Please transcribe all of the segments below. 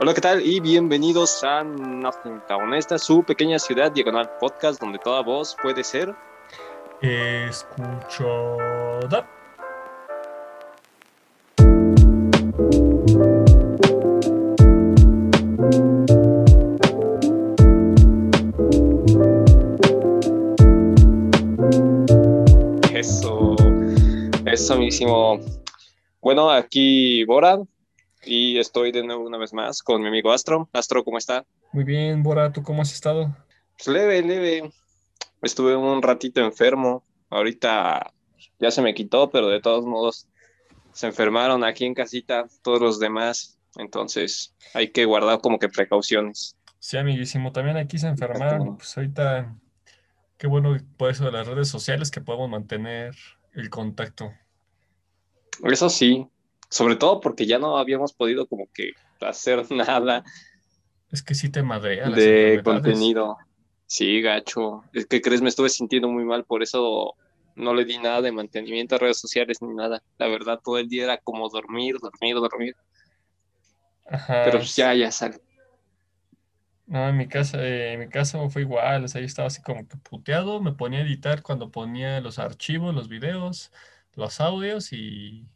Hola, ¿qué tal? Y bienvenidos a Nothing Town, esta su pequeña ciudad diagonal podcast donde toda voz puede ser escuchada. Eso, eso mismo. Bueno, aquí Bora y estoy de nuevo una vez más con mi amigo Astro. Astro, ¿cómo está? Muy bien, Bora, ¿tú cómo has estado? Pues leve, leve. Estuve un ratito enfermo. Ahorita ya se me quitó, pero de todos modos se enfermaron aquí en casita todos los demás. Entonces hay que guardar como que precauciones. Sí, amiguísimo, también aquí se enfermaron. Pues ahorita, qué bueno por eso de las redes sociales que podemos mantener el contacto. Eso sí, sobre todo porque ya no habíamos podido como que hacer nada. Es que sí te madrea. De contenido. Sí, gacho. Es que crees, me estuve sintiendo muy mal, por eso no le di nada de mantenimiento a redes sociales ni nada. La verdad, todo el día era como dormir, dormir, dormir. Ajá. Pero pues ya, ya sale. No, en mi casa, eh, en mi casa fue igual, o sea, yo estaba así como que puteado, me ponía a editar cuando ponía los archivos, los videos, los audios y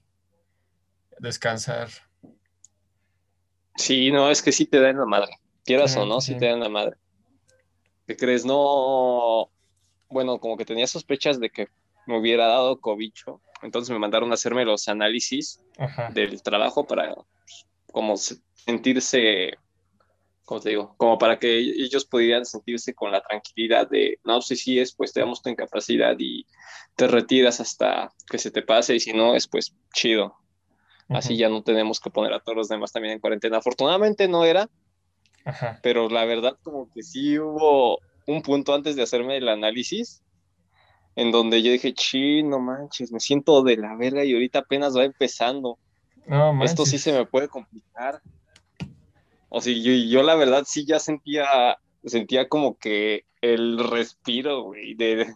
descansar. Sí, no, es que sí te dan la madre. Quieras Sí, o no, sí. sí te dan la madre. ¿Qué crees? No. Bueno, como que tenía sospechas de que me hubiera dado cobicho. Entonces me mandaron a hacerme los análisis Ajá. del trabajo para pues, como se- sentirse, ¿cómo te digo? Como para que ellos pudieran sentirse con la tranquilidad de, no, si sí es, pues te damos tu incapacidad y te retiras hasta que se te pase y si no es, pues chido. Así ya no tenemos que poner a todos los demás también en cuarentena. Afortunadamente no era, Ajá. pero la verdad como que sí hubo un punto antes de hacerme el análisis en donde yo dije, chi, no manches, me siento de la verga y ahorita apenas va empezando. No Esto sí se me puede complicar. O sea, yo, yo la verdad sí ya sentía, sentía como que el respiro, güey, de,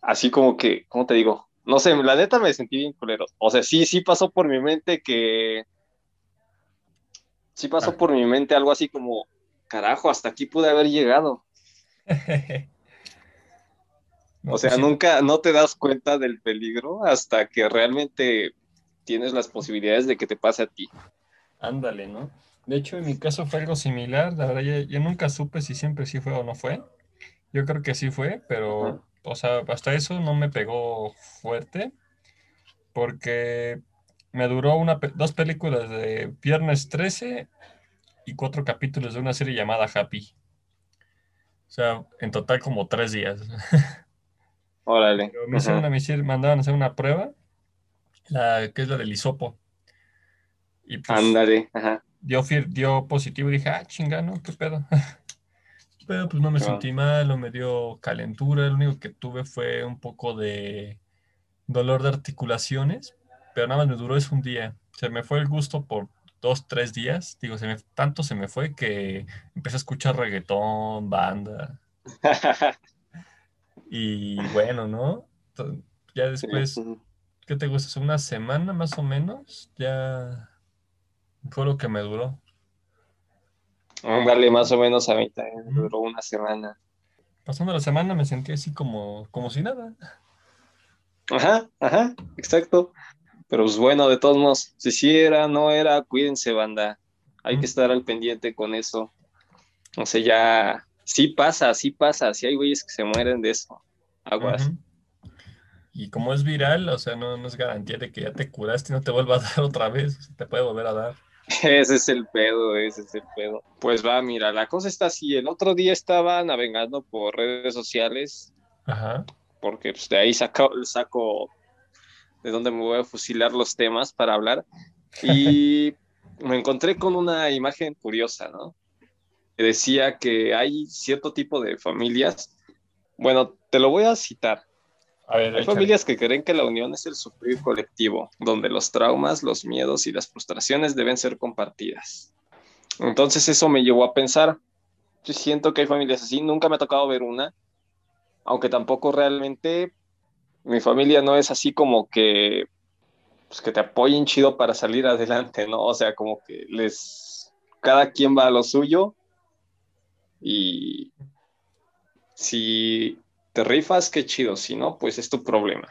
así como que, ¿cómo te digo? No sé, la neta me sentí bien culero. O sea, sí, sí pasó por mi mente que, sí pasó Ah. por mi mente algo así como, carajo, hasta aquí pude haber llegado. No, O sea, sí, nunca, no te das cuenta del peligro hasta que realmente tienes las posibilidades de que te pase a ti. ándale, ¿no? De hecho, en mi caso fue algo similar. La verdad, yo, yo nunca supe si siempre sí fue o no fue. Yo creo que sí fue, pero. O sea, hasta eso no me pegó fuerte, porque me duró una, dos películas de Viernes 13 y cuatro capítulos de una serie llamada Happy. O sea, en total como tres días. Órale. Pero me hicieron Ajá. a hacer una prueba, la que es la del hisopo. Y pues Ándale. Ajá. dio, dio positivo y dije, ah, chinga, ¿no? ¿Qué pedo? Pero pues no me Claro. sentí mal, no me dio calentura, lo único que tuve fue un poco de dolor de articulaciones, pero nada más me duró eso un día. Se me fue el gusto por dos, tres días. Digo, se me, tanto se me fue que empecé a escuchar reggaetón, banda. Y bueno, ¿no? Ya después. ¿qué te gusta? Una semana más o menos, ya fue lo que me duró. Ándale, más o menos a mí también duró una semana. Pasando la semana me sentí así como, como si nada. Ajá, ajá, exacto. Pero pues bueno, de todos modos, si sí era, no era, cuídense, banda. Hay que estar al pendiente con eso. O sea, ya, sí pasa, sí pasa, sí hay güeyes que se mueren de eso. Aguas. Y como es viral, o sea, no, no es garantía de que ya te curaste y no te vuelva a dar otra vez. o sea, te puede volver a dar. Ese es el pedo, ese es el pedo. Pues va, mira, la cosa está así. El otro día estaba navegando por redes sociales, Ajá. porque pues, de ahí saco, saco de dónde me voy a fusilar los temas para hablar. Y me encontré con una imagen curiosa, ¿no? Que decía que hay cierto tipo de familias. Bueno, te lo voy a citar. A ver, Hay échale. familias que creen que la unión es el sufrir colectivo, donde los traumas, los miedos y las frustraciones deben ser compartidas. Entonces eso me llevó a pensar, yo siento que hay familias así, nunca me ha tocado ver una, aunque tampoco realmente mi familia no es así como que pues que te apoyen chido para salir adelante, ¿no? O sea, como que les, cada quien va a lo suyo y si te rifas, qué chido, si no, pues es tu problema.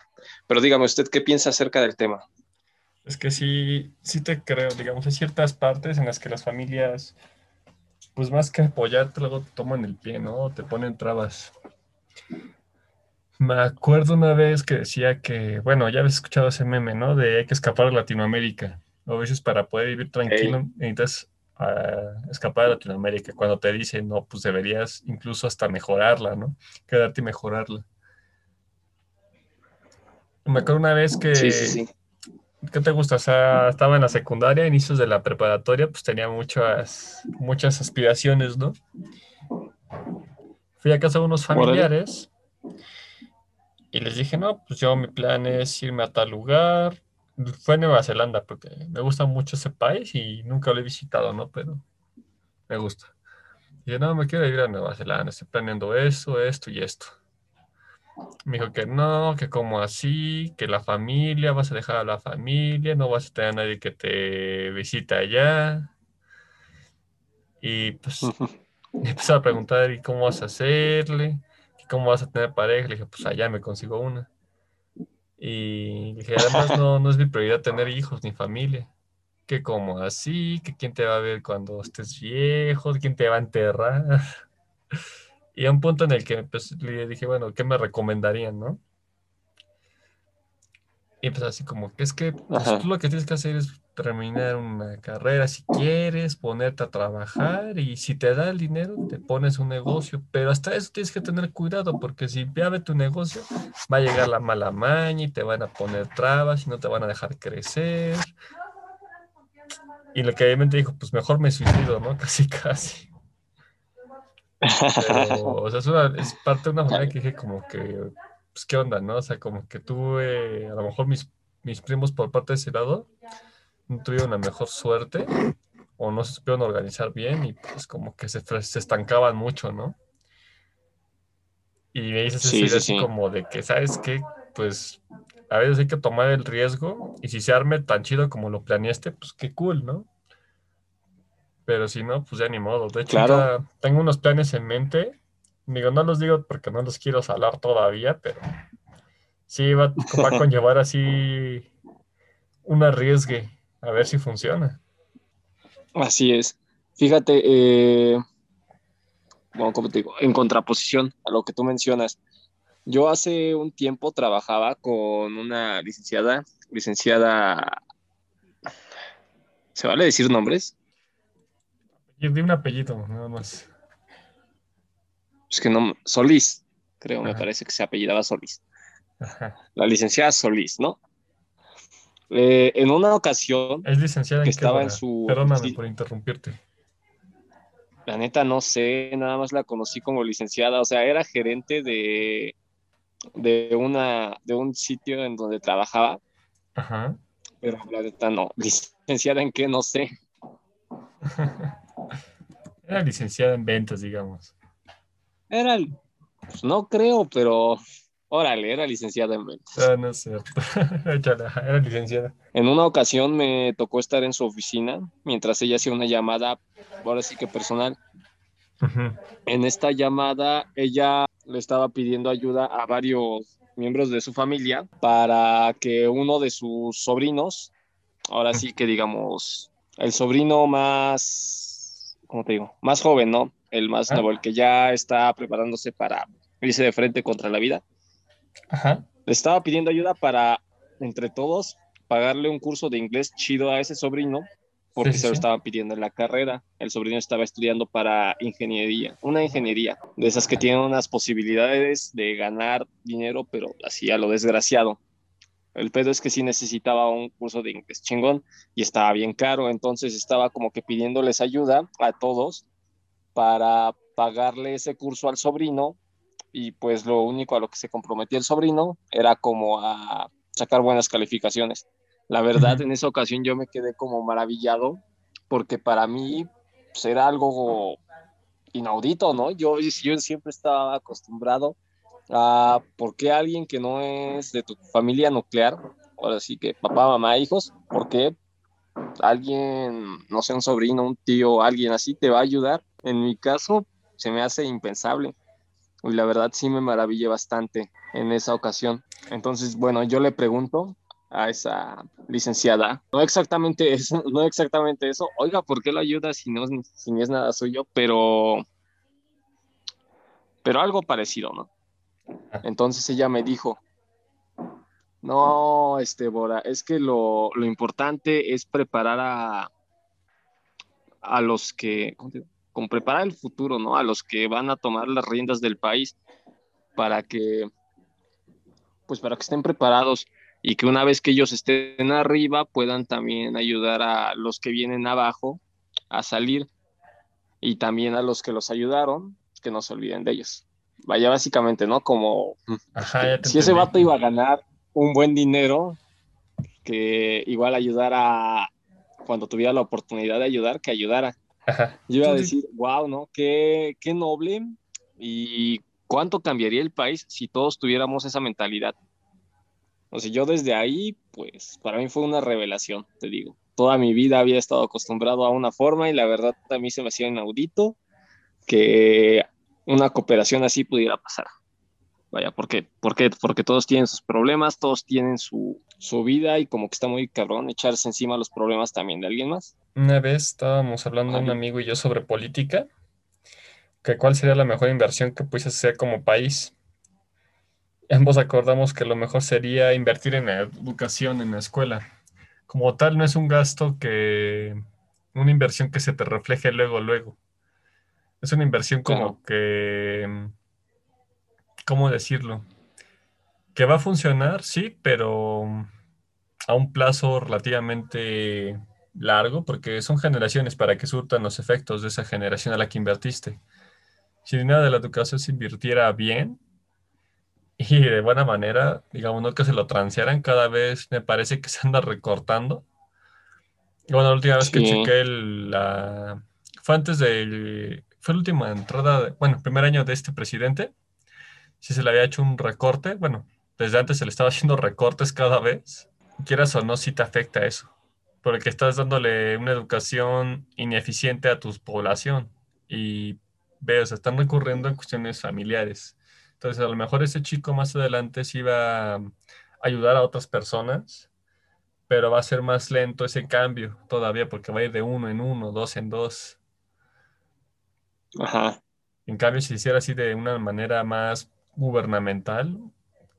Pero dígame usted, ¿qué piensa acerca del tema? Es que sí, sí te creo, digamos, hay ciertas partes en las que las familias, pues más que apoyarte, luego te toman el pie, ¿no? Te ponen trabas. Me acuerdo una vez que decía que, bueno, ya habéis escuchado ese meme, ¿no? De hay que escapar a Latinoamérica. A veces para poder vivir tranquilo necesitas ah, escapar a Latinoamérica. Cuando te dicen, no, pues deberías incluso hasta mejorarla, ¿no? Quedarte y mejorarla. Me acuerdo una vez que... Sí, sí, sí. ¿Qué te gusta? O sea, estaba en la secundaria, inicios de la preparatoria, pues tenía muchas, muchas aspiraciones, ¿no? Fui a casa de unos familiares y les dije, no, pues yo mi plan es irme a tal lugar. Fue Nueva Zelanda porque me gusta mucho ese país y nunca lo he visitado, ¿no? Pero me gusta. Y dije, no, me quiero ir a Nueva Zelanda, estoy planeando eso, esto y esto. Me dijo que no, que como así, que la familia, vas a dejar a la familia, no vas a tener a nadie que te visite allá. Y pues me empezó a preguntar, ¿y cómo vas a hacerle? ¿cómo vas a tener pareja? Le dije, pues allá me consigo una. Y dije, además no, no es mi prioridad tener hijos ni familia. Que como así, que quién te va a ver cuando estés viejo, quién te va a enterrar. Y a un punto en el que pues, le dije, bueno, ¿qué me recomendarían, no? Y pues así como que es que pues, tú lo que tienes que hacer es terminar una carrera si quieres, ponerte a trabajar y si te da el dinero te pones un negocio, pero hasta eso tienes que tener cuidado porque si ve tu negocio va a llegar la mala maña y te van a poner trabas y no te van a dejar crecer. Y lo que obviamente dijo, pues mejor me suicido, ¿no? Casi, casi. Pero, o sea, es, parte de una manera que dije como que, pues qué onda, ¿no? O sea, como que tuve, a lo mejor mis, mis primos por parte de ese lado, no tuvieron una mejor suerte o no se supieron organizar bien y pues como que se, se estancaban mucho, ¿no? Y me dices sí, así como de que, ¿sabes qué? Pues a veces hay que tomar el riesgo y si se arme tan chido como lo planeaste, pues qué cool, ¿no? Pero si no, pues ya ni modo. De hecho, tengo unos planes en mente. Digo, no los digo porque no los quiero salar todavía, pero sí va, va a conllevar así un arriesgue a ver si funciona. Así es. Fíjate, eh, bueno, como te digo, en contraposición a lo que tú mencionas, yo hace un tiempo trabajaba con una licenciada, licenciada, ¿se vale decir nombres? De un apellido, nada más. Es que no, Solís, creo, me parece que se apellidaba Solís. La licenciada Solís, ¿no? Eh, en una ocasión. Es licenciada que estaba en su. Perdóname por interrumpirte. La neta no sé, nada más la conocí como licenciada, o sea, era gerente de, de, una, de un sitio en donde trabajaba. Ajá. Pero la neta no. ¿Licenciada en qué? No sé. era licenciada en ventas, digamos. Era, pues no creo, pero Órale, era licenciada en ventas. Ah, no es cierto. era licenciada. En una ocasión me tocó estar en su oficina mientras ella hacía una llamada, ahora sí que personal. En esta llamada ella le estaba pidiendo ayuda a varios miembros de su familia para que uno de sus sobrinos, ahora sí que digamos, el sobrino más, ¿cómo te digo? Más joven, ¿no? El más nuevo, el que ya está preparándose para irse de frente contra la vida le estaba pidiendo ayuda para, entre todos, pagarle un curso de inglés chido a ese sobrino, porque se lo estaba pidiendo en la carrera. El sobrino estaba estudiando para ingeniería, una ingeniería, de esas que tienen unas posibilidades de ganar dinero, pero así a lo desgraciado. El pedo es que sí necesitaba un curso de inglés chingón y estaba bien caro, entonces estaba como que pidiéndoles ayuda a todos para pagarle ese curso al sobrino y pues lo único a lo que se comprometía el sobrino era como a sacar buenas calificaciones. La verdad, en esa ocasión yo me quedé como maravillado porque para mí pues, era algo inaudito, ¿no? Yo, yo siempre estaba acostumbrado a por qué alguien que no es de tu familia nuclear ahora sí que papá, mamá, hijos, porque alguien, no sé, un sobrino, un tío, alguien así te va a ayudar. En mi caso, se me hace impensable. Y la verdad sí me maravillé bastante en esa ocasión. Entonces, bueno, yo le pregunto a esa licenciada, no exactamente eso, no exactamente eso, oiga, ¿por qué lo ayuda si no si es nada suyo? Pero, pero algo parecido, ¿no? Ah. Entonces ella me dijo, no, este, Bora, es que lo, lo importante es preparar a, a los que, con preparar el futuro, ¿no? A los que van a tomar las riendas del país para que, pues para que estén preparados y que una vez que ellos estén arriba puedan también ayudar a los que vienen abajo a salir y también a los que los ayudaron, que no se olviden de ellos. Vaya, básicamente, ¿no? Como si ese vato iba a ganar un buen dinero, que igual ayudara cuando tuviera la oportunidad de ayudar, que ayudara. Yo iba a decir, wow, ¿no? Qué, qué noble y cuánto cambiaría el país si todos tuviéramos esa mentalidad. O sea, yo desde ahí, pues para mí fue una revelación, te digo. Toda mi vida había estado acostumbrado a una forma y la verdad a mí se me hacía inaudito que una cooperación así pudiera pasar. Vaya, ¿por qué? Porque, porque todos tienen sus problemas, todos tienen su, su vida y como que está muy cabrón echarse encima los problemas también de alguien más. Una vez estábamos hablando un amigo y yo sobre política, que cuál sería la mejor inversión que pudiese hacer como país. Ambos acordamos que lo mejor sería invertir en la educación, en la escuela. Como tal, no es un gasto que, una inversión que se te refleje luego, luego. Es una inversión como que, ¿cómo decirlo? Que va a funcionar, sí, pero a un plazo relativamente largo, porque son generaciones para que surtan los efectos de esa generación a la que invertiste. Si nada de la educación se invirtiera bien, y de buena manera, digamos, no que se lo transearan, cada vez me parece que se anda recortando. Bueno, la última vez que chequé la... Fue antes de... Fue la última entrada, bueno, primer año de este presidente. Si se le había hecho un recorte, bueno, desde antes se le estaba haciendo recortes cada vez. Quieras o no, si te afecta eso. Porque estás dándole una educación ineficiente a tu población. Y veo, se están recurriendo en cuestiones familiares entonces, a lo mejor ese chico más adelante sí va a ayudar a otras personas, pero va a ser más lento ese cambio todavía porque va a ir de uno en uno, dos en dos. Ajá. En cambio, si hiciera así de una manera más gubernamental,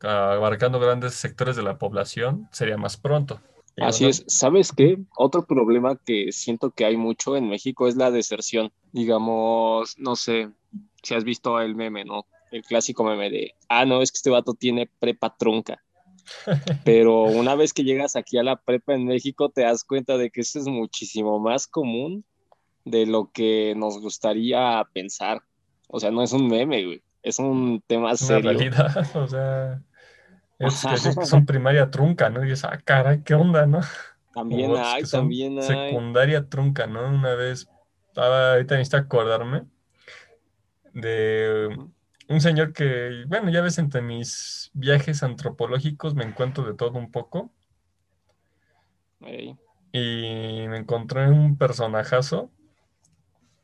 abarcando grandes sectores de la población, sería más pronto. Así es. ¿Sabes qué? Otro problema que siento que hay mucho en México es la deserción. Digamos, no sé si has visto el meme, ¿no? el clásico meme de, ah, no, es que este vato tiene prepa trunca. Pero una vez que llegas aquí a la prepa en México, te das cuenta de que eso es muchísimo más común de lo que nos gustaría pensar. O sea, no es un meme, güey. Es un tema serio. realidad, o sea, es, que son primaria trunca, ¿no? Y dices, ah, caray, ¿qué onda, no? También hay, también hay. Secundaria trunca, ¿no? Una vez, estaba, ahorita necesito acordarme de un señor que, bueno, ya ves, entre mis viajes antropológicos me encuentro de todo un poco. Y me encontré un personajazo,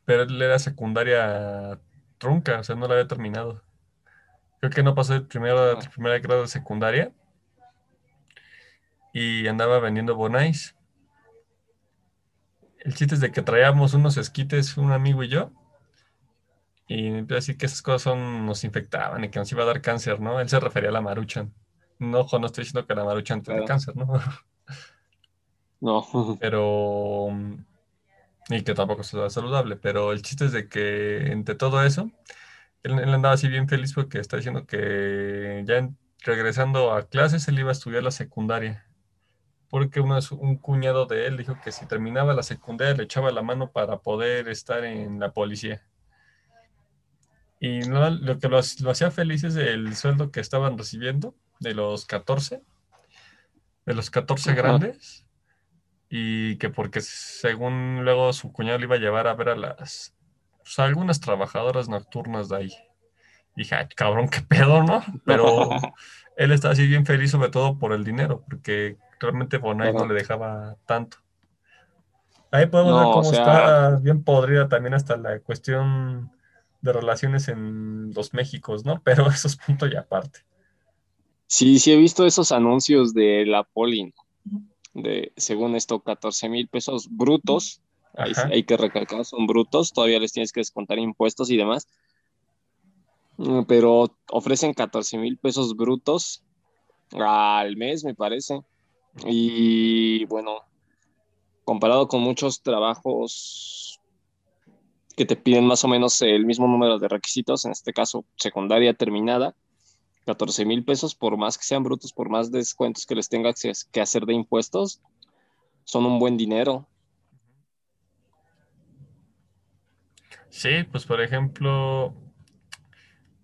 pero él era secundaria trunca, o sea, no lo había terminado. Creo que no pasó el primer, primer grado de secundaria y andaba vendiendo bonais. El chiste es de que traíamos unos esquites, un amigo y yo, y así que esas cosas son, nos infectaban y que nos iba a dar cáncer, ¿no? Él se refería a la maruchan. No, no estoy diciendo que la maruchan tenga cáncer, ¿no? No. Pero. Y que tampoco sea saludable. Pero el chiste es de que entre todo eso, él, andaba así bien feliz porque está diciendo que ya regresando a clases él iba a estudiar la secundaria. Porque uno, un cuñado de él dijo que si terminaba la secundaria le echaba la mano para poder estar en la policía. Y no, lo que lo, hacía feliz es el sueldo que estaban recibiendo de los 14, de los 14 grandes, y que porque según luego su cuñado le iba a llevar a ver a las, pues, algunas trabajadoras nocturnas de ahí. Y dije, cabrón, qué pedo, ¿no? Pero él estaba así bien feliz sobre todo por el dinero, porque realmente Bonai no le dejaba tanto. Ahí podemos ver cómo está bien podrida también hasta la cuestión de relaciones en los Méxicos, ¿no? Pero eso es punto y aparte. Sí, sí he visto esos anuncios de la Poli, de según esto, 14 mil pesos brutos. hay que recalcar, son brutos, todavía les tienes que descontar impuestos y demás. Mm, pero ofrecen 14 mil pesos brutos al mes, me parece. Y bueno, comparado con muchos trabajos que te piden más o menos el mismo número de requisitos, en este caso secundaria terminada, 14 mil pesos, por más que sean brutos, por más descuentos que les tenga que hacer de impuestos, son un buen dinero. Sí, pues por ejemplo,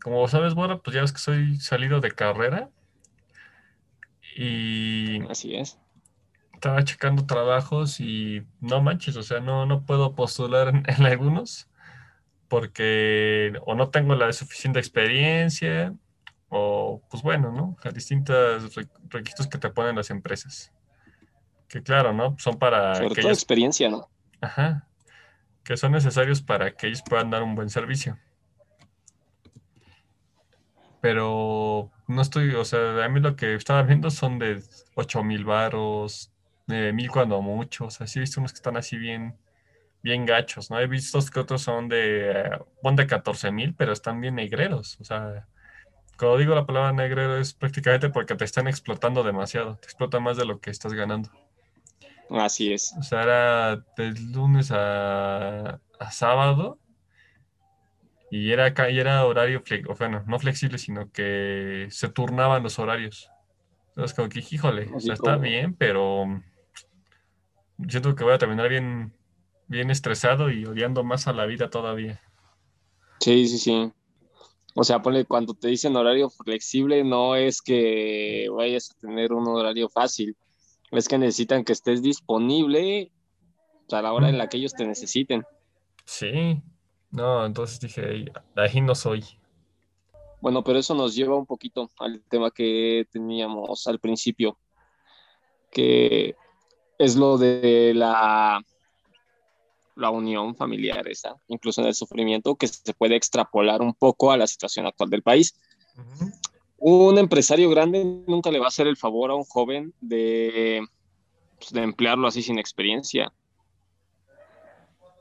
como sabes, Bora, pues ya ves que soy salido de carrera y... Así es. Estaba checando trabajos y no manches, o sea, no, no puedo postular en algunos porque o no tengo la suficiente experiencia o pues bueno, ¿no? distintos requisitos que te ponen las empresas. Que claro, ¿no? Son para... Sobre todo experiencia, ¿no? Ajá. Que son necesarios para que ellos puedan dar un buen servicio. Pero no estoy, o sea, a mí lo que estaba viendo son de 8 mil varos, de mil cuando mucho. O sea, sí he visto unos que están así bien, bien gachos, ¿no? He visto que otros son de, bon de 14 mil, pero están bien negreros. O sea, cuando digo la palabra negro es prácticamente porque te están explotando demasiado. Te explota más de lo que estás ganando. Así es. O sea, era de lunes a, sábado y era, y era horario, bueno, no flexible, sino que se turnaban los horarios. Entonces, como que, híjole, o sea, está bien, pero siento que voy a terminar bien, bien estresado y odiando más a la vida todavía. Sí, sí, sí. O sea, ponle, cuando te dicen horario flexible, no es que vayas a tener un horario fácil, es que necesitan que estés disponible a la hora en la que ellos te necesiten. Sí, no, entonces dije, ahí no soy. Bueno, pero eso nos lleva un poquito al tema que teníamos al principio, que es lo de la la unión familiar esa, incluso en el sufrimiento, que se puede extrapolar un poco a la situación actual del país. Un empresario grande nunca le va a hacer el favor a un joven de, pues, de emplearlo así sin experiencia.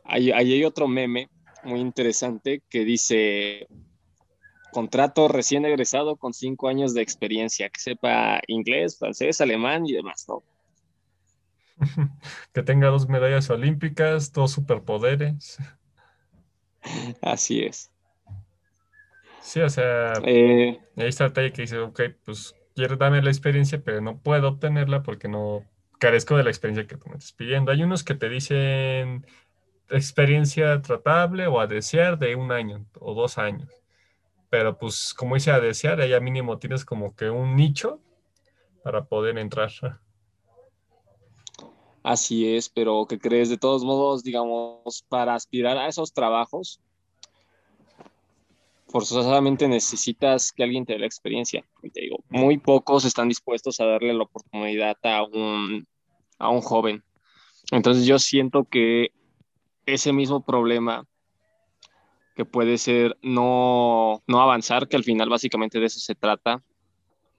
Ahí, hay otro meme muy interesante que dice, contrato recién egresado con cinco años de experiencia, que sepa inglés, francés, alemán y demás, ¿no? que tenga dos medallas olímpicas, dos superpoderes. Así es. Sí, o sea, eh, ahí está el que dice, ok, pues quiero darme la experiencia, pero no puedo obtenerla porque no carezco de la experiencia que tú me estás pidiendo. Hay unos que te dicen experiencia tratable o a desear de un año o dos años. Pero pues como dice a desear, allá mínimo tienes como que un nicho para poder entrar. Así es, pero ¿qué crees? De todos modos, digamos, para aspirar a esos trabajos, forzosamente necesitas que alguien te dé la experiencia. Y te digo, muy pocos están dispuestos a darle la oportunidad a un, a un joven. Entonces yo siento que ese mismo problema que puede ser no, no avanzar, que al final básicamente de eso se trata,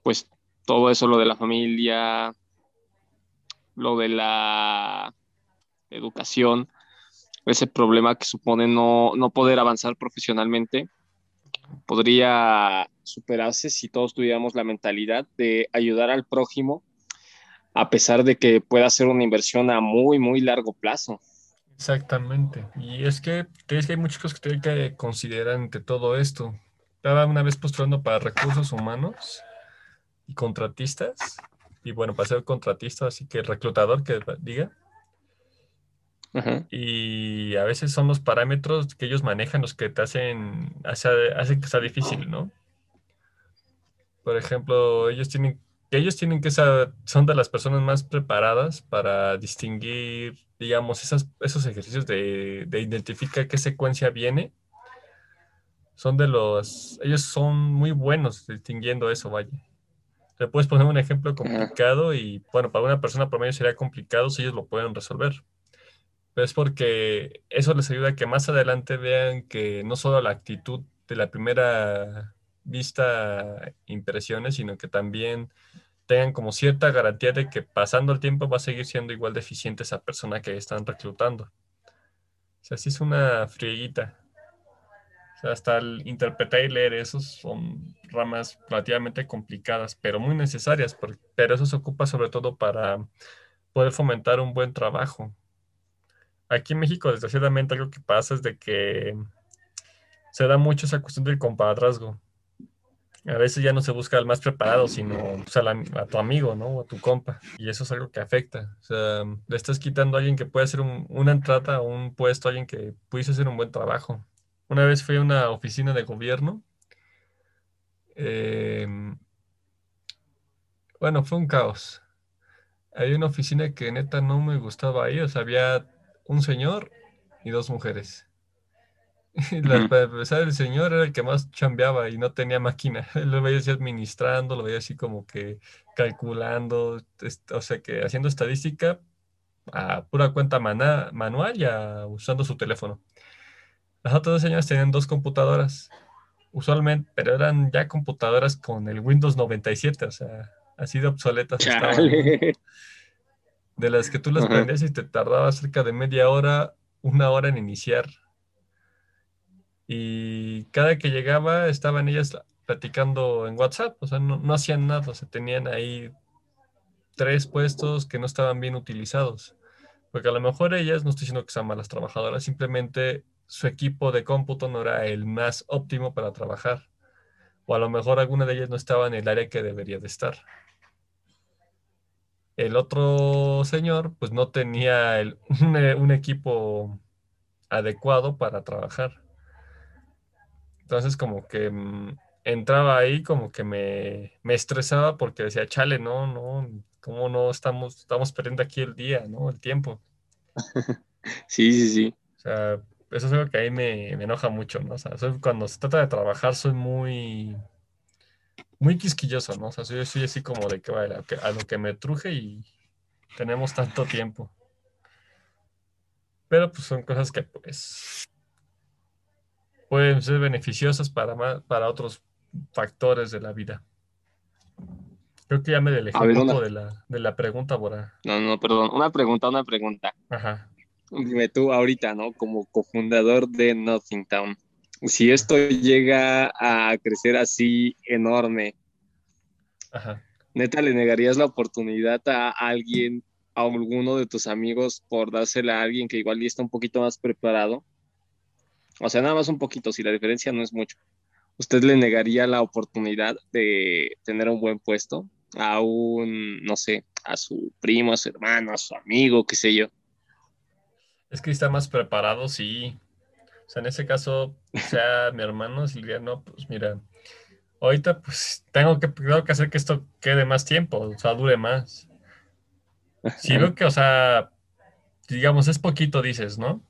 pues todo eso, lo de la familia, lo de la educación, ese problema que supone no, poder avanzar profesionalmente, podría superarse si todos tuviéramos la mentalidad de ayudar al prójimo, a pesar de que pueda ser una inversión a muy, muy largo plazo. Exactamente. Y es que, que hay muchas cosas que hay que considerar entre todo esto. Estaba una vez postulando para recursos humanos y contratistas y bueno, para ser contratista, así que reclutador que diga. Y a veces son los parámetros que ellos manejan los que te hacen, hacen que sea difícil, ¿no? Por ejemplo, ellos tienen, ellos tienen que ser, son de las personas más preparadas para distinguir, digamos, esas, esos ejercicios de, de identificar qué secuencia viene. Son de los, ellos son muy buenos distinguiendo eso, vaya. Te puedes poner un ejemplo complicado y, bueno, para una persona promedio sería complicado si ellos lo pueden resolver. Pero es porque eso les ayuda a que más adelante vean que no solo la actitud de la primera vista impresiones, sino que también tengan como cierta garantía de que pasando el tiempo va a seguir siendo igual de eficiente esa persona que están reclutando. O sea, sí es una frieguita. Hasta el interpretar y leer esos son ramas relativamente complicadas, pero muy necesarias, pero eso se ocupa sobre todo para poder fomentar un buen trabajo. Aquí en México, desgraciadamente, algo que pasa es de que se da mucho esa cuestión del compadrazgo. A veces ya no se busca al más preparado, sino pues, a, tu amigo, ¿no? O a tu compa. Y eso es algo que afecta. O sea, le estás quitando a alguien que puede hacer una entrada o un puesto, a alguien que pudiese hacer un buen trabajo. Una vez fui a una oficina de gobierno. Em, bueno, fue un caos. Hay una oficina que neta no me gustaba ahí. O sea, había un señor y dos mujeres. Y la, para empezar, el señor era el que más chambeaba y no tenía máquina. Lo veía así administrando, lo veía así como que calculando, o sea que haciendo estadística a pura cuenta manual y usando su teléfono. Las otras dos señoras tenían dos computadoras, usualmente, pero eran ya computadoras con el Windows 97, o sea, así de obsoletas estaban. De las que tú las prendías y te tardaba cerca de media hora, una hora en iniciar y cada que llegaba estaban ellas platicando en WhatsApp, o sea, no, hacían nada, o sea, tenían ahí tres puestos que no estaban bien utilizados. Porque a lo mejor ellas, no estoy diciendo que sean malas trabajadoras, simplemente su equipo de cómputo no era el más óptimo para trabajar. O a lo mejor alguna de ellas no estaba en el área que debería de estar. El otro señor, pues no tenía un equipo adecuado para trabajar. Entonces como que mm, entraba ahí, como que me, estresaba porque decía, chale, no, no, ¿cómo no estamos, estamos perdiendo aquí el día, ¿no? El tiempo. Sí, sí, sí. O sea, eso es algo que ahí me, enoja mucho, ¿no? O sea, cuando se trata de trabajar soy muy, muy quisquilloso, ¿no? O sea, soy, soy así como de que vale, a lo que me truje y tenemos tanto tiempo. Pero pues son cosas que pues pueden ser beneficiosas para, para otros factores de la vida. Creo que ya me delejé un poco de, la, de la pregunta, Bora. No, no, perdón. Una pregunta, una pregunta. Ajá. Dime tú ahorita, ¿no? Como cofundador de Nothing Town. Si esto llega a crecer así enorme, Ajá. ¿neta le negarías la oportunidad a alguien, a alguno de tus amigos, por dársela a alguien que igual ya está un poquito más preparado? O sea, nada más un poquito, si la diferencia no es mucho. ¿Usted le negaría la oportunidad de tener un buen puesto a un, no sé, a su primo, a su hermano, a su amigo, qué sé yo? Es que está más preparado, sí. O sea, en ese caso, sea mi hermano, si diría, no, pues mira, ahorita pues tengo que, tengo que hacer que esto quede más tiempo, o sea, dure más. Si veo que, o sea, digamos, es poquito, dices, ¿no?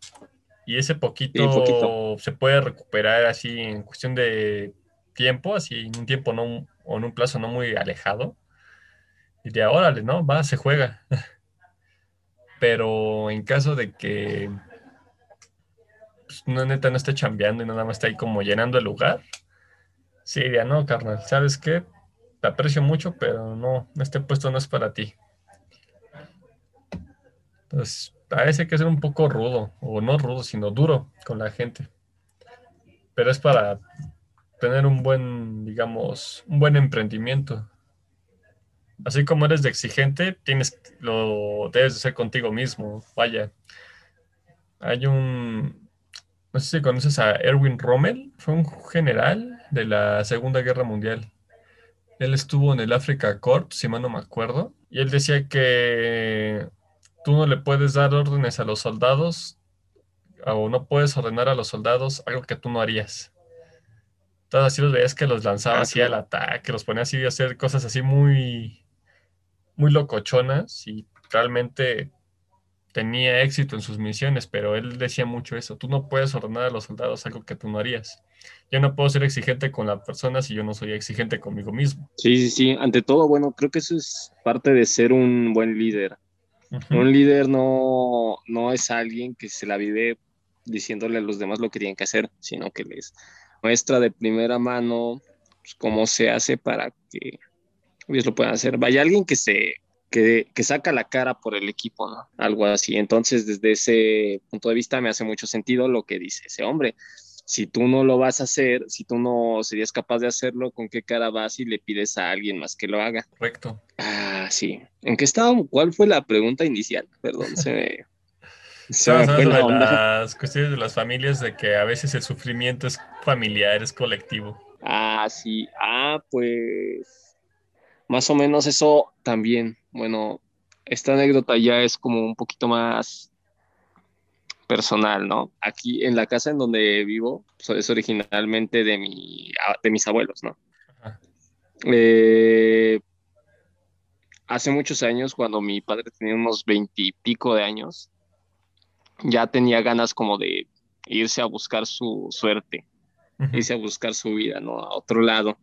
y ese poquito, se puede recuperar así en cuestión de tiempo, así en un tiempo no, o en un plazo no muy alejado. Y de órale, ¿no? Va, se juega. Pero en caso de que pues, una neta no esté chambeando y nada más está ahí como llenando el lugar, sí diría, no, carnal, ¿sabes qué? Te aprecio mucho, pero no, este puesto no es para ti. Entonces, a que ser un poco rudo, o no rudo, sino duro con la gente. Pero es para tener un buen, digamos, un buen emprendimiento. Así como eres de exigente, tienes, lo debes de ser contigo mismo. Vaya. Hay un, no sé si conoces a Erwin Rommel, fue un general de la Segunda Guerra Mundial. Él estuvo en el Africa Corps, si mal no me acuerdo, y él decía que tú no le puedes dar órdenes a los soldados o no puedes ordenar a los soldados algo que tú no harías. Entonces así los veías que los lanzaba ah, así al ataque, los ponía así a hacer cosas así muy, muy locochonas y realmente tenía éxito en sus misiones, pero él decía mucho eso, tú no puedes ordenar a los soldados algo que tú no harías. Yo no puedo ser exigente con la persona si yo no soy exigente conmigo mismo. Sí, sí, sí, ante todo, bueno, creo que eso es parte de ser un buen líder. Un líder no, no es alguien que se la vive diciéndole a los demás lo que tienen que hacer, sino que les muestra de primera mano pues, cómo se hace para que ellos lo puedan hacer. Vaya alguien que se que, que, saca la cara por el equipo, ¿no? Algo así. Entonces, desde ese punto de vista me hace mucho sentido lo que dice ese hombre. Si tú no lo vas a hacer, si tú no serías capaz de hacerlo, ¿con qué cara vas y le pides a alguien más que lo haga? Correcto. Ah, sí. ¿En qué estaba? ¿Cuál fue la pregunta inicial? Perdón, se me... Onda. las cuestiones de las familias, de que a veces el sufrimiento es familiar, es colectivo. Ah, sí. Ah, pues más o menos eso también. Bueno, esta anécdota ya es como un poquito más personal, ¿no? Aquí en la casa en donde vivo, es originalmente de, mi, de mis abuelos, ¿no? Eh, hace muchos años, cuando mi padre tenía unos veintipico de años, ya tenía ganas como de irse a buscar su suerte, irse a buscar su vida, ¿no? A otro lado.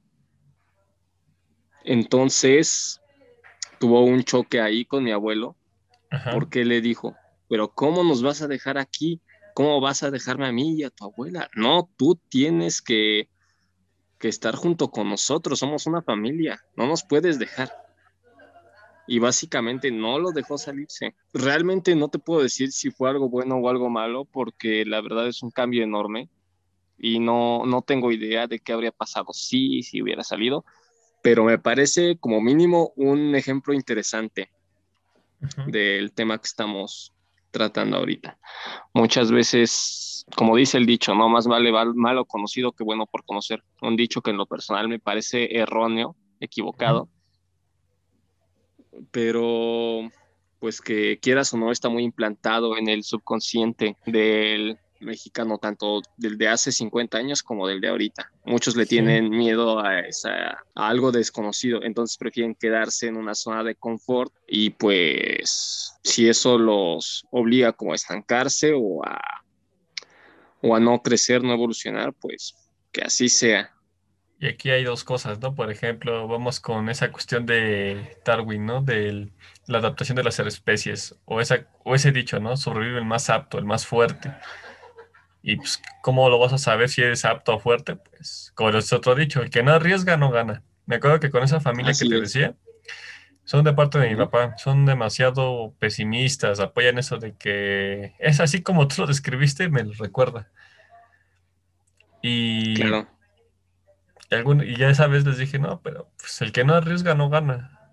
Entonces, tuvo un choque ahí con mi abuelo, porque le dijo, pero ¿cómo nos vas a dejar aquí? ¿Cómo vas a dejarme a mí y a tu abuela? No, tú tienes que, que estar junto con nosotros, somos una familia, no nos puedes dejar y básicamente no lo dejó salirse. Realmente no te puedo decir si fue algo bueno o algo malo, porque la verdad es un cambio enorme y no, no tengo idea de qué habría pasado si, si hubiera salido, pero me parece como mínimo un ejemplo interesante del tema que estamos tratando ahorita. Muchas veces, como dice el dicho, no más vale malo conocido que bueno por conocer. Un dicho que en lo personal me parece erróneo, equivocado, pero pues que quieras o no está muy implantado en el subconsciente del mexicano, tanto del de hace 50 años como del de ahorita. Muchos le tienen miedo a, esa, a algo desconocido, entonces prefieren quedarse en una zona de confort y pues si eso los obliga como a estancarse o a, o a no crecer, no evolucionar, pues que así sea. Y aquí hay dos cosas, ¿no? Por ejemplo, vamos con esa cuestión de Darwin, ¿no? De la adaptación de las especies, o, esa, o ese dicho, ¿no? Sobrevive el más apto, el más fuerte. Y pues, ¿cómo lo vas a saber si eres apto o fuerte? Pues, como es otro dicho, el que no arriesga no gana. Me acuerdo que con esa familia que te decía, son de parte de mi papá, son demasiado pesimistas, apoyan eso de que es así como tú lo describiste, me lo recuerda. Y claro y, ya esa vez les dije, no, pero pues el que no arriesga no gana.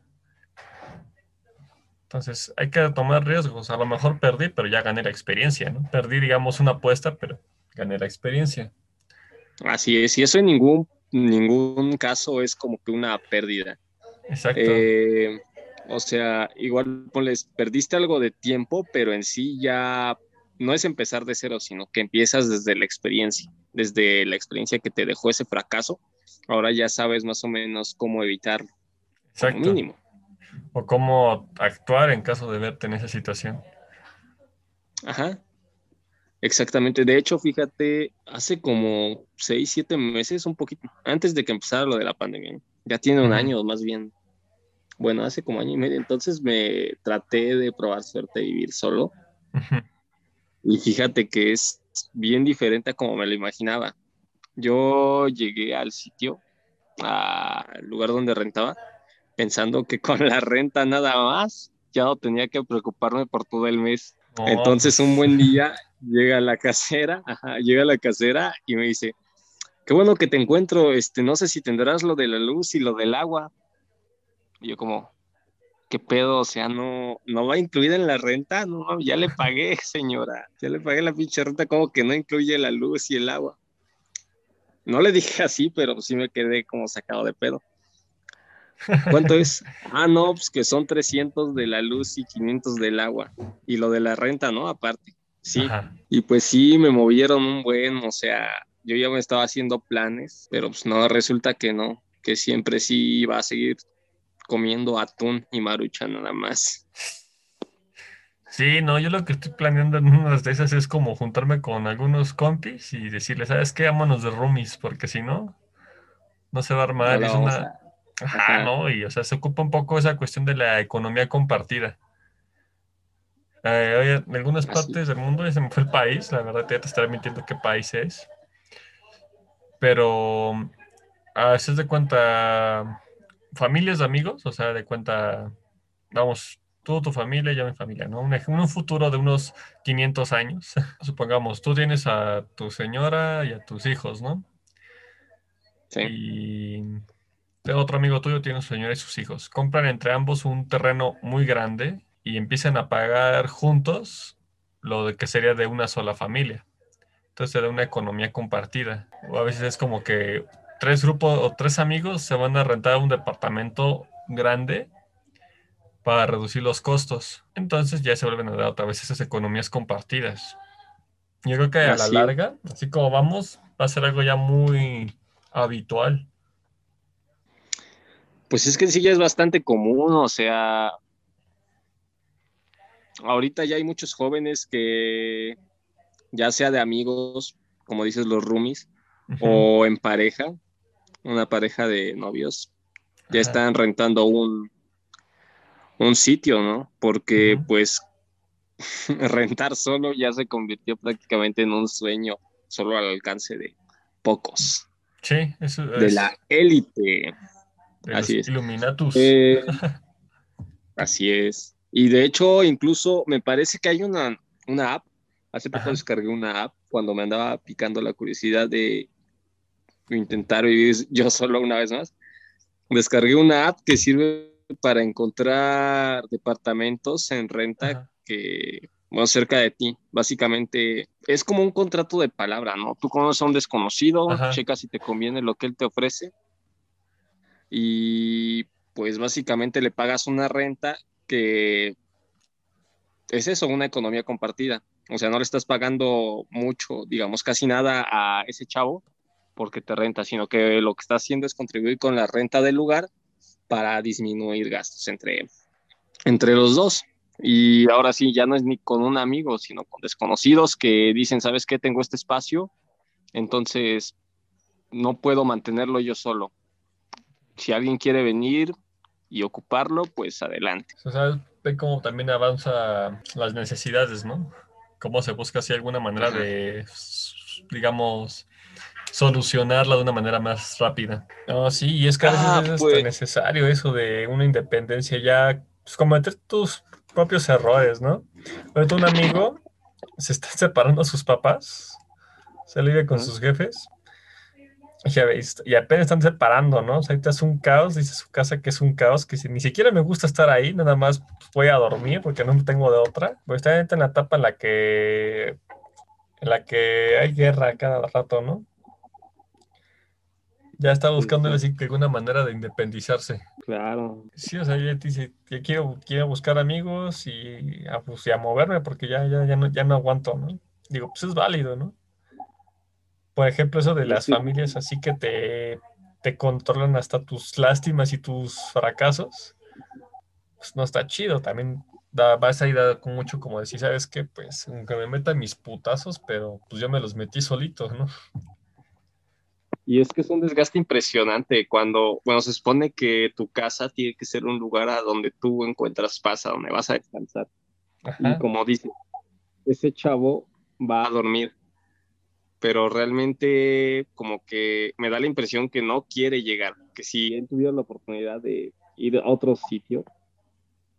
Entonces hay que tomar riesgos. A lo mejor perdí, pero ya gané la experiencia, ¿no? Perdí, digamos, una apuesta, pero gané la experiencia. Así es, y eso en ningún, ningún caso es como que una pérdida. Exacto. Eh, o sea, igual ponles, perdiste algo de tiempo, pero en sí ya no es empezar de cero, sino que empiezas desde la experiencia, desde la experiencia que te dejó ese fracaso ahora ya sabes más o menos cómo evitarlo. Exacto. mínimo. O cómo actuar en caso de verte en esa situación. Ajá. Exactamente. De hecho, fíjate, hace como seis, siete meses, un poquito, antes de que empezara lo de la pandemia, ya tiene un año más bien. Bueno, hace como año y medio, entonces me traté de probar suerte de vivir solo. Y fíjate que es bien diferente a como me lo imaginaba. Yo llegué al sitio, al lugar donde rentaba, pensando que con la renta nada más ya no tenía que preocuparme por todo el mes. Entonces un buen día llega la casera, llega la casera y me dice, qué bueno que te encuentro, este, no sé si tendrás lo de la luz y lo del agua. Y yo como, ¿qué pedo? O sea, no, no va incluida en la renta, no, ya le pagué, señora, ya le pagué la pinche renta, como que no incluye la luz y el agua. No le dije así, pero sí me quedé como sacado de pedo. ¿Cuánto es? Ah, no, pues que son 300 de la luz y 500 del agua. Y lo de la renta, ¿no? Aparte. Sí. Y pues sí, me movieron un buen, o sea, yo ya me estaba haciendo planes, pero pues no, resulta que no, que siempre sí iba a seguir comiendo atún y marucha nada más. Sí, no, yo lo que estoy planeando en unas de esas es como juntarme con algunos compis y decirles, ¿sabes qué? Vámonos de roomies, porque si no, no se va a armar. es una... Ajá, ¿no? Y, o sea, se ocupa un poco esa cuestión de la economía compartida. Eh, en algunas partes del mundo, ya se me fue el país, la verdad, ya te estaré mintiendo qué país es. Pero a veces de cuenta familias de amigos, o sea, de cuenta, vamos, tú, tu familia, yo mi familia, ¿no? Un, un futuro de unos 500 años. Supongamos, tú tienes a tu señora y a tus hijos, ¿no? Sí. Y otro amigo tuyo tiene a su señora y sus hijos. Compran entre ambos un terreno muy grande y empiezan a pagar juntos lo que sería de una sola familia. Entonces se da una economía compartida. O a veces es como que tres grupos o tres amigos se van a rentar un departamento grande para reducir los costos. Entonces ya se vuelven a dar otra vez esas economías compartidas. Yo creo que a la larga, así como vamos, va a ser algo ya muy habitual. Pues es que en sí ya es bastante común, o sea, ahorita ya hay muchos jóvenes que, ya sea de amigos, como dices, los roomies, o en pareja, una pareja de novios, ya están rentando un, un sitio, ¿no? Porque pues rentar solo ya se convirtió prácticamente en un sueño solo al alcance de pocos. Sí, eso es. De la élite. Así es. Illuminatus. Eh, así es. Y de hecho, incluso me parece que hay una, una app. Hace poco descargué una app cuando me andaba picando la curiosidad de intentar vivir yo solo una vez más. Descargué una app que sirve para encontrar departamentos en renta que, bueno, cerca de ti. Básicamente es como un contrato de palabra, ¿no? Tú conoces a un desconocido, checas si te conviene lo que él te ofrece y pues básicamente le pagas una renta que es eso, una economía compartida. O sea, no le estás pagando mucho, digamos, casi nada a ese chavo porque te renta, sino que lo que está haciendo es contribuir con la renta del lugar para disminuir gastos entre, entre los dos. Y ahora sí, ya no es ni con un amigo, sino con desconocidos que dicen, ¿sabes qué? Tengo este espacio, entonces no puedo mantenerlo yo solo si alguien quiere venir y ocuparlo, pues adelante. O sea, ve cómo también avanza las necesidades, ¿no? Cómo se busca así alguna manera de, digamos, solucionarla de una manera más rápida. No, sí, y es que a veces ah, es pues. necesario eso de una independencia ya, pues cometer tus propios errores, ¿no? Ahorita un amigo se está separando a sus papás, se vive con sus jefes ya veis, y apenas están separando, ¿no? O sea, ahorita es un caos, dice su casa que es un caos, que si, ni siquiera me gusta estar ahí, nada más voy a dormir porque no tengo de otra. Pues está en la etapa en la que, en la que hay guerra cada rato, ¿no? Ya está buscando así alguna manera de independizarse. Claro. Sí, o sea, ya dice que quiero, quiero buscar amigos y a, pues, y a moverme porque ya, ya, ya, no, ya no aguanto, ¿no? Digo, pues es válido, ¿no? Por ejemplo, eso de las familias así que te, te controlan hasta tus lástimas y tus fracasos, pues no está chido. También da, vas a ir con mucho como decir, ¿sabes qué? Pues aunque me metan mis putazos, pero pues yo me los metí solitos, ¿no? Y es que es un desgaste impresionante cuando, bueno, se supone que tu casa tiene que ser un lugar a donde tú encuentras paz, a donde vas a descansar. Y como dice, ese chavo va a dormir pero realmente como que me da la impresión que no quiere llegar, que si él tuviera la oportunidad de ir a otro sitio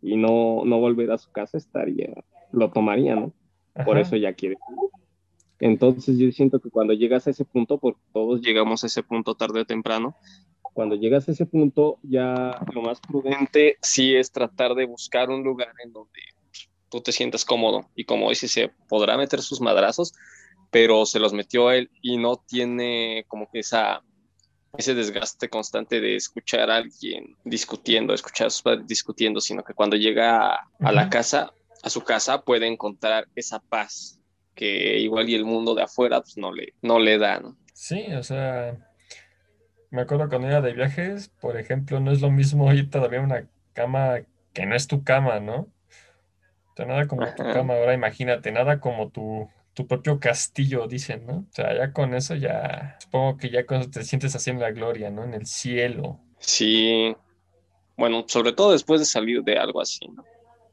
y no, no volver a su casa, estaría, lo tomaría, ¿no? Por eso ya quiere. Entonces yo siento que cuando llegas a ese punto, porque todos llegamos a ese punto tarde o temprano, cuando llegas a ese punto ya lo más prudente sí es tratar de buscar un lugar en donde tú te sientas cómodo y como dice, se podrá meter sus madrazos, pero se los metió él y no tiene como que esa, ese desgaste constante de escuchar a alguien discutiendo, escuchar a sus padres discutiendo, sino que cuando llega a, la casa, a su casa, puede encontrar esa paz que igual y el mundo de afuera pues, no, le, no le da, Sí, o sea, me acuerdo cuando iba de viajes, por ejemplo, no es lo mismo ir todavía a una cama que no es tu cama, ¿no? sea, nada como tu cama, ahora imagínate, nada como tu, tu propio castillo, dicen, ¿no? O sea, ya con eso ya, supongo que ya cuando te sientes así en la gloria, ¿no? En el cielo. Sí, bueno, sobre todo después de salir de algo así, ¿no?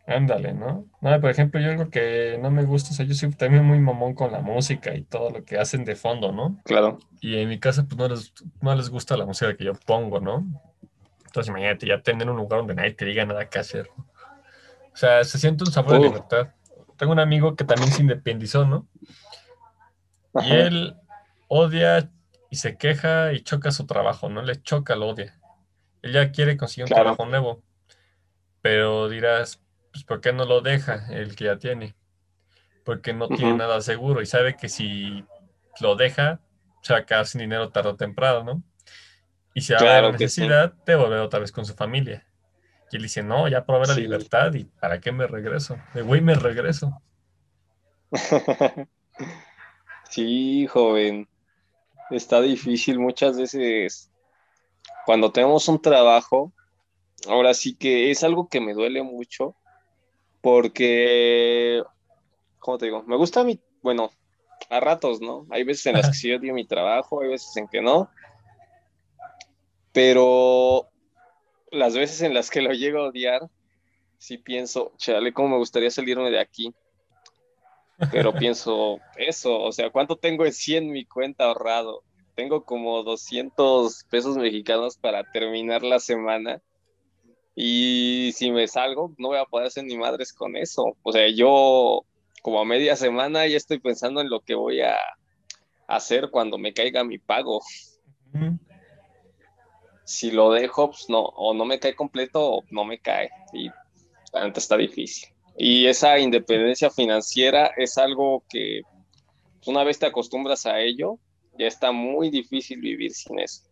Ándale, ¿no? No, por ejemplo, yo algo que no me gusta, o sea, yo soy también muy mamón con la música y todo lo que hacen de fondo, ¿no? Claro. Y en mi casa, pues no les, no les gusta la música que yo pongo, ¿no? Entonces, imagínate, ya tener un lugar donde nadie te diga nada que hacer. O sea, se siente un sabor de libertad. Tengo un amigo que también se independizó, ¿no? Y él odia y se queja y choca su trabajo, ¿no? Le choca, lo odia. Él ya quiere conseguir un trabajo nuevo. Pero dirás, pues ¿por qué no lo deja el que ya tiene? Porque no tiene nada seguro y sabe que si lo deja, se va a quedar sin dinero tarde o temprano, ¿no? Y se va a ver la necesidad de volver otra vez con su familia. Y él dice, no, ya probé la libertad y ¿para qué me regreso? De güey me regreso. sí, joven. Está difícil muchas veces. Cuando tenemos un trabajo, ahora sí que es algo que me duele mucho porque, ¿cómo te digo? Me gusta mi, bueno, a ratos, ¿no? Hay veces en las que sí odio mi trabajo, hay veces en que no, pero las veces en las que lo llego a odiar, sí pienso, chale, cómo me gustaría salirme de aquí. Pero pienso eso, o sea, ¿cuánto tengo en 100 mi cuenta ahorrado? Tengo como 200 pesos mexicanos para terminar la semana y si me salgo, no voy a poder hacer ni madres con eso. O sea, yo como a media semana ya estoy pensando en lo que voy a hacer cuando me caiga mi pago. Si lo dejo, pues no, o no me cae completo o no me cae. Y realmente está difícil. Y esa independencia financiera es algo que una vez te acostumbras a ello, ya está muy difícil vivir sin eso.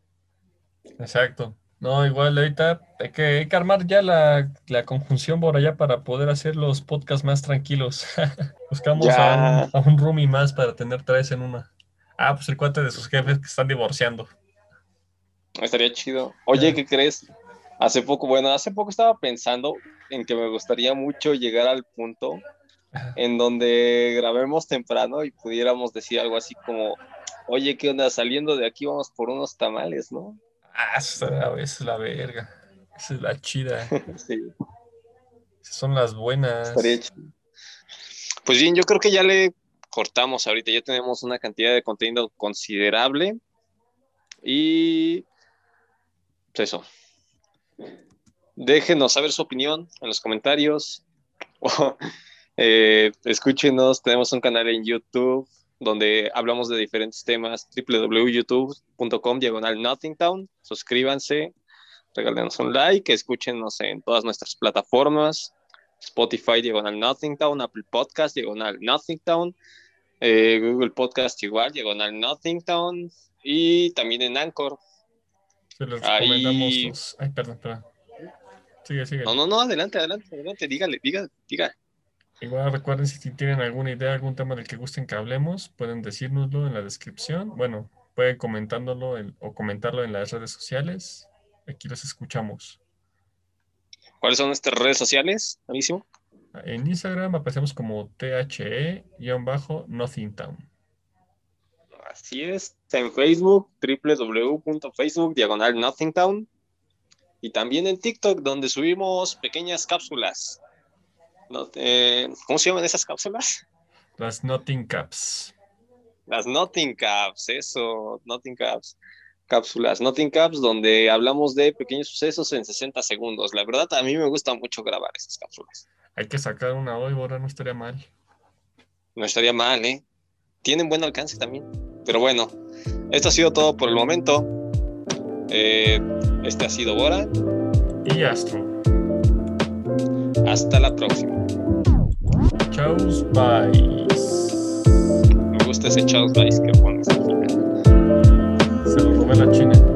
Exacto. No, igual ahorita hay que, armar ya la, conjunción por allá para poder hacer los podcasts más tranquilos. Buscamos a un, a un, roomie más para tener tres en una. Ah, pues el cuate de sus jefes que están divorciando. Estaría chido. Oye, ¿qué crees? Hace poco, bueno, hace poco estaba pensando en que me gustaría mucho llegar al punto en donde grabemos temprano y pudiéramos decir algo así como, oye, ¿qué onda? Saliendo de aquí vamos por unos tamales, ¿no? Ah, esa es la verga. Esa es la chida. sí. Esas son las buenas. Pues bien, yo creo que ya le cortamos ahorita. Ya tenemos una cantidad de contenido considerable. Y pues eso. Déjenos saber su opinión en los comentarios. Eh, escúchenos, tenemos un canal en YouTube donde hablamos de diferentes temas, www.youtube.com diagonal Nothingtown, suscríbanse, regálenos un like, escúchenos en todas nuestras plataformas, Spotify diagonal Nothingtown, Apple Podcast diagonal Nothingtown, eh, Google Podcast igual diagonal Nothingtown y también en Anchor. Se les recomendamos Ay, perdón, perdón. Sigue, sigue. No, no, no, adelante, adelante, adelante, dígale, dígale, dígale. Igual recuerden si tienen alguna idea, algún tema del que gusten que hablemos, pueden decírnoslo en la descripción. Bueno, pueden comentándolo o comentarlo en las redes sociales. Aquí los escuchamos. ¿Cuáles son nuestras redes sociales? Buenísimo. En Instagram aparecemos como THE-Nothingtown. Así es. En Facebook, www.facebook, diagonal Nothingtown. Y también en TikTok, donde subimos pequeñas cápsulas ¿Cómo se llaman esas cápsulas? Las Nothing Caps. Las Nothing Caps, eso, Nothing Caps. Cápsulas, Nothing Caps, donde hablamos de pequeños sucesos en 60 segundos. La verdad, a mí me gusta mucho grabar esas cápsulas. Hay que sacar una hoy, ahora no estaría mal. No estaría mal, ¿eh? Tienen buen alcance también. Pero bueno, esto ha sido todo por el momento. Eh, este ha sido Bora. Y Astro. Hasta la próxima. Chaos Vice. Me gusta ese Chaos Vice que pones al final. Se lo robé la China.